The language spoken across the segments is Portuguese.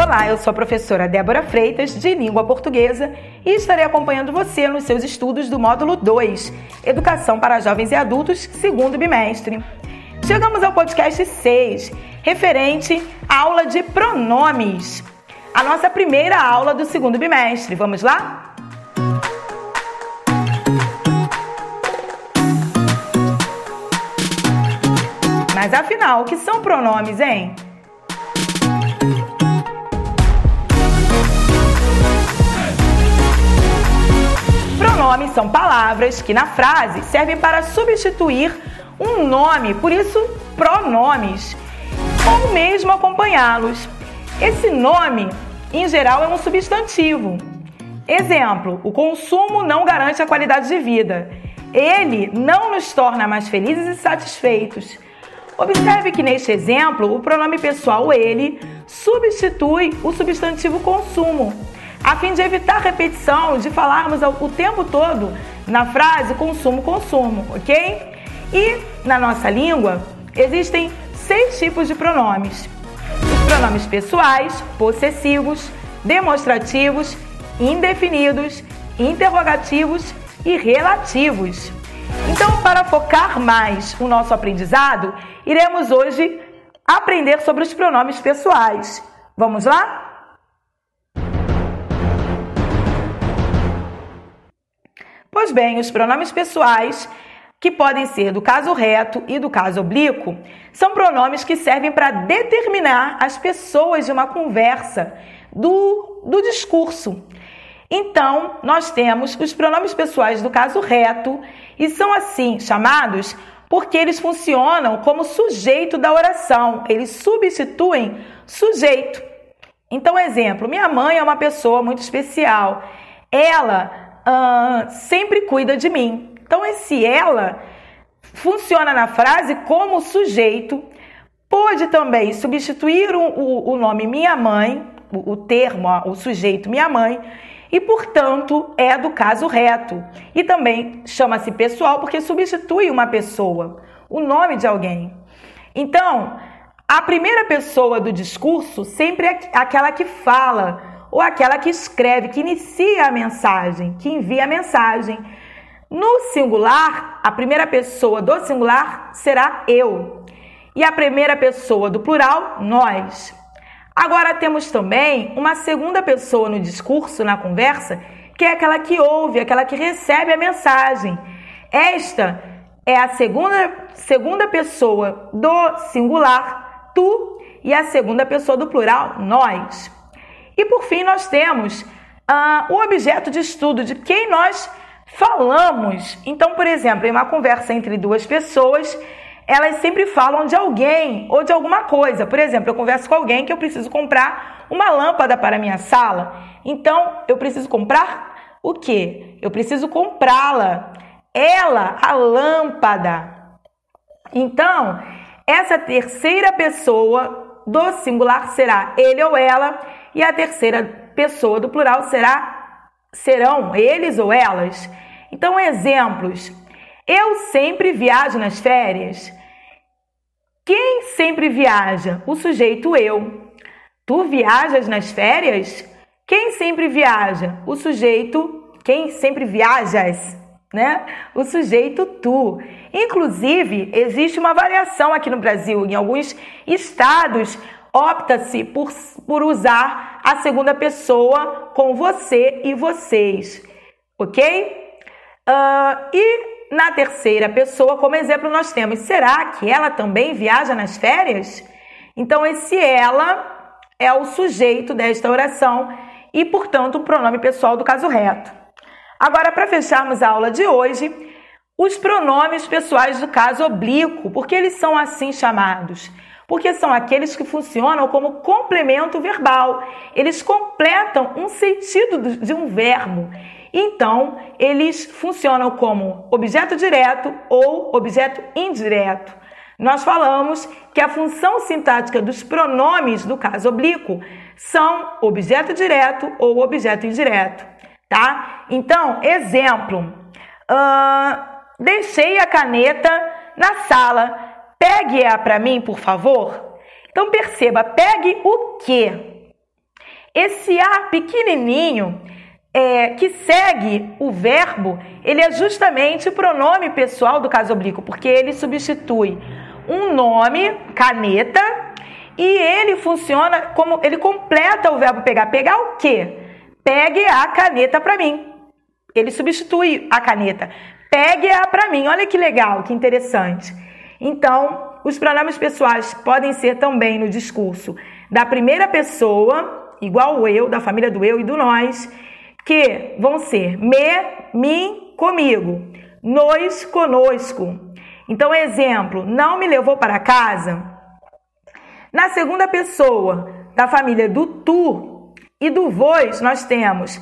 Olá, eu sou a professora Débora Freitas, de Língua Portuguesa, e estarei acompanhando você nos seus estudos do módulo 2, Educação para Jovens e Adultos, segundo bimestre. Chegamos ao podcast 6, referente à aula de pronomes. A nossa primeira aula do segundo bimestre. Vamos lá? Mas afinal, o que são pronomes, hein? Pronomes são palavras que na frase servem para substituir um nome, por isso pronomes, ou mesmo acompanhá-los. Esse nome, em geral, é um substantivo. Exemplo: o consumo não garante a qualidade de vida. Ele não nos torna mais felizes e satisfeitos. Observe que neste exemplo, o pronome pessoal ele substitui o substantivo consumo, a fim de evitar repetição, de falarmos o tempo todo na frase consumo, consumo, ok? E na nossa língua existem seis tipos de pronomes: pronomes pessoais, possessivos, demonstrativos, indefinidos, interrogativos e relativos. Então, para focar mais o nosso aprendizado, iremos hoje aprender sobre os pronomes pessoais. Vamos lá? Pois bem, os pronomes pessoais, que podem ser do caso reto e do caso oblíquo, são pronomes que servem para determinar as pessoas de uma conversa, do, do discurso. Então, nós temos os pronomes pessoais do caso reto e são assim chamados porque eles funcionam como sujeito da oração, eles substituem sujeito. Então, exemplo: minha mãe é uma pessoa muito especial, ela uh, sempre cuida de mim. Então, esse ela funciona na frase como sujeito, pode também substituir o, o, nome minha mãe, o, o termo, o sujeito minha mãe e, portanto, é do caso reto. E também chama-se pessoal porque substitui uma pessoa, o nome de alguém. Então, a primeira pessoa do discurso sempre é aquela que fala ou aquela que escreve, que inicia a mensagem, que envia a mensagem. No singular, a primeira pessoa do singular será eu. E a primeira pessoa do plural, nós. Agora temos também uma segunda pessoa no discurso, na conversa, que é aquela que ouve, aquela que recebe a mensagem. Esta é a segunda, segunda pessoa do singular, tu, e a segunda pessoa do plural, nós. E por fim, nós temos ah, o objeto de estudo de quem nós falamos. Então, por exemplo, em uma conversa entre duas pessoas, elas sempre falam de alguém ou de alguma coisa. Por exemplo, eu converso com alguém que eu preciso comprar uma lâmpada para a minha sala. Então, eu preciso comprar o quê? Eu preciso comprá-la. Ela, a lâmpada. Então, essa terceira pessoa do singular será ele ou ela e a terceira pessoa do plural será serão eles ou elas. Então, exemplos. Eu sempre viajo nas férias. Quem sempre viaja? O sujeito eu. Tu viajas nas férias? Quem sempre viaja? O sujeito, quem sempre viajas, né? O sujeito tu. Inclusive, existe uma variação aqui no Brasil. Em alguns estados, opta-se por, por usar a segunda pessoa com você e vocês, ok? Uh, e na terceira pessoa, como exemplo, nós temos: será que ela também viaja nas férias? Então, esse ela é o sujeito desta oração e, portanto, o pronome pessoal do caso reto. Agora, para fecharmos a aula de hoje, os pronomes pessoais do caso oblíquo, porque eles são assim chamados? Porque são aqueles que funcionam como complemento verbal. Eles completam um sentido de um verbo. Então, eles funcionam como objeto direto ou objeto indireto. Nós falamos que a função sintática dos pronomes do caso oblíquo são objeto direto ou objeto indireto, tá? Então, exemplo: uh, deixei a caneta na sala. Pegue-a para mim, por favor. Então perceba, pegue o quê? Esse A pequenininho é, que segue o verbo, ele é justamente o pronome pessoal do caso oblíquo, porque ele substitui um nome, caneta, e ele funciona como ele completa o verbo pegar. Pegar o quê? Pegue a caneta para mim. Ele substitui a caneta. Pegue-a para mim. Olha que legal, que interessante. Então, os pronomes pessoais podem ser também no discurso da primeira pessoa, igual o eu, da família do eu e do nós, que vão ser me, mim, comigo, nós, conosco. Então, exemplo, não me levou para casa. Na segunda pessoa da família do tu e do vós, nós temos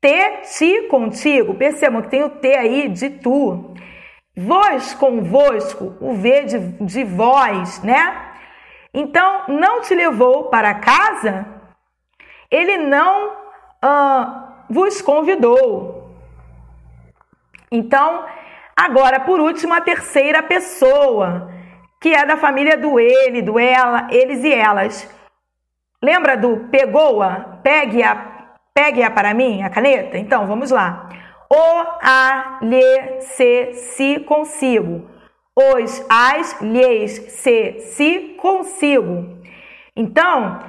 te, ti, contigo. Percebam que tem o te aí de tu. Vós convosco, o V de, de vós, né? Então, não te levou para casa, ele não uh, vos convidou. Então, agora por último, a terceira pessoa, que é da família do ele, do ela, eles e elas. Lembra do pegou-a? Pegue-a, pegue-a para mim, a caneta? Então, vamos lá. O, a, lhe, se, se, consigo. Os, as, lhes, se, se, consigo. Então,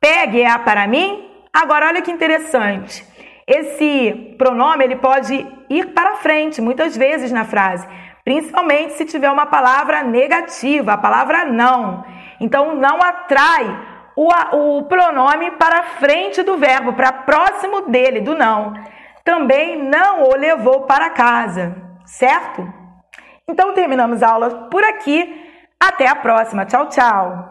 pegue-a para mim. Agora, olha que interessante. Esse pronome ele pode ir para frente muitas vezes na frase, principalmente se tiver uma palavra negativa, a palavra não. Então, não atrai o, o pronome para frente do verbo, para próximo dele, do não. Também não o levou para casa, certo? Então, terminamos a aula por aqui. Até a próxima. Tchau, tchau.